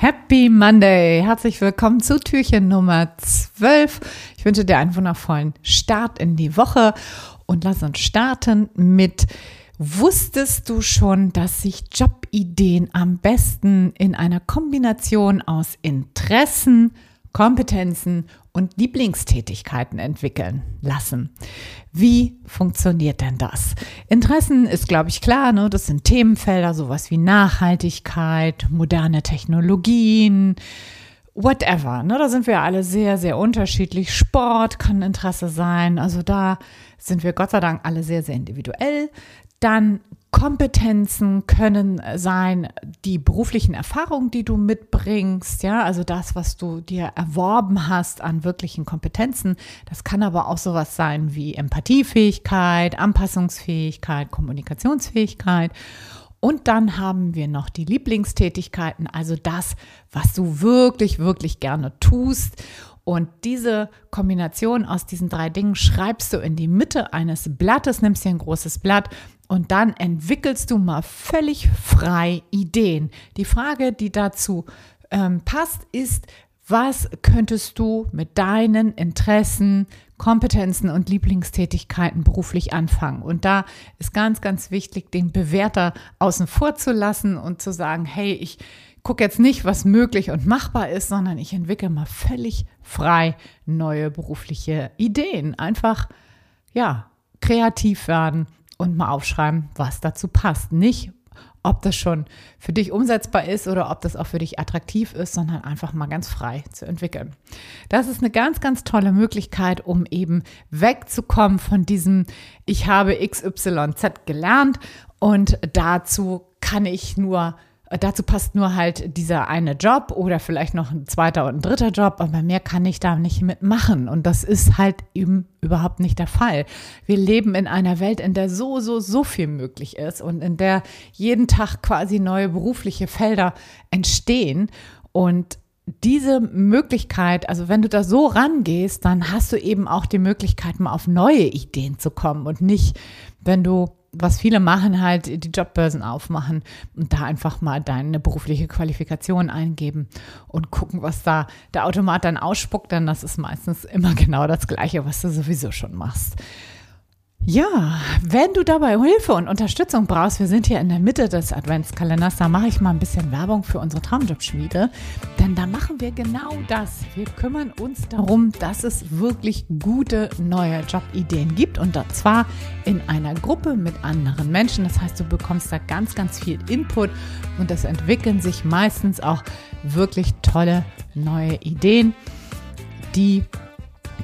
Happy Monday! Herzlich willkommen zu Türchen Nummer 12. Ich wünsche dir einen wundervollen Start in die Woche und lass uns starten mit Wusstest du schon, dass sich Jobideen am besten in einer Kombination aus Interessen, Kompetenzen und Lieblingstätigkeiten entwickeln lassen. Wie funktioniert denn das? Interessen ist, glaube ich, klar, ne? das sind Themenfelder, sowas wie Nachhaltigkeit, moderne Technologien, whatever. Ne? Da sind wir alle sehr, sehr unterschiedlich. Sport kann Interesse sein. Also da sind wir Gott sei Dank alle sehr, sehr individuell. Dann Kompetenzen können sein die beruflichen Erfahrungen, die du mitbringst, ja, also das, was du dir erworben hast an wirklichen Kompetenzen. Das kann aber auch sowas sein wie Empathiefähigkeit, Anpassungsfähigkeit, Kommunikationsfähigkeit. Und dann haben wir noch die Lieblingstätigkeiten, also das, was du wirklich, wirklich gerne tust. Und diese Kombination aus diesen drei Dingen schreibst du in die Mitte eines Blattes, nimmst dir ein großes Blatt und dann entwickelst du mal völlig frei Ideen. Die Frage, die dazu ähm, passt, ist, was könntest du mit deinen Interessen, Kompetenzen und Lieblingstätigkeiten beruflich anfangen? Und da ist ganz, ganz wichtig, den Bewerter außen vor zu lassen und zu sagen, hey, ich gucke jetzt nicht, was möglich und machbar ist, sondern ich entwickle mal völlig frei neue berufliche Ideen. Einfach, ja, kreativ werden und mal aufschreiben, was dazu passt. Nicht, ob das schon für dich umsetzbar ist oder ob das auch für dich attraktiv ist, sondern einfach mal ganz frei zu entwickeln. Das ist eine ganz, ganz tolle Möglichkeit, um eben wegzukommen von diesem, ich habe XYZ gelernt und dazu kann ich nur Dazu passt nur halt dieser eine Job oder vielleicht noch ein zweiter und ein dritter Job, aber mehr kann ich da nicht mitmachen. Und das ist halt eben überhaupt nicht der Fall. Wir leben in einer Welt, in der so, so, so viel möglich ist und in der jeden Tag quasi neue berufliche Felder entstehen. Und diese Möglichkeit, also wenn du da so rangehst, dann hast du eben auch die Möglichkeit, mal auf neue Ideen zu kommen und nicht, wenn du was viele machen, halt die Jobbörsen aufmachen und da einfach mal deine berufliche Qualifikation eingeben und gucken, was da der Automat dann ausspuckt, denn das ist meistens immer genau das Gleiche, was du sowieso schon machst. Ja, wenn du dabei Hilfe und Unterstützung brauchst, wir sind hier in der Mitte des Adventskalenders, da mache ich mal ein bisschen Werbung für unsere Traumjobschmiede, denn da machen wir genau das. Wir kümmern uns darum, dass es wirklich gute neue Jobideen gibt und zwar in einer Gruppe mit anderen Menschen. Das heißt, du bekommst da ganz, ganz viel Input und es entwickeln sich meistens auch wirklich tolle neue Ideen, die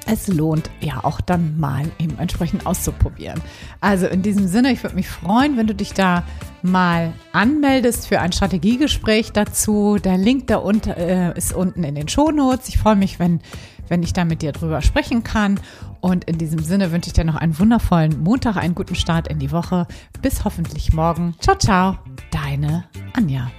es lohnt, ja auch dann mal eben entsprechend auszuprobieren. Also in diesem Sinne, ich würde mich freuen, wenn du dich da mal anmeldest für ein Strategiegespräch dazu. Der Link da unten äh, ist unten in den Shownotes. Ich freue mich, wenn, wenn ich da mit dir drüber sprechen kann. Und in diesem Sinne wünsche ich dir noch einen wundervollen Montag, einen guten Start in die Woche. Bis hoffentlich morgen. Ciao, ciao, deine Anja.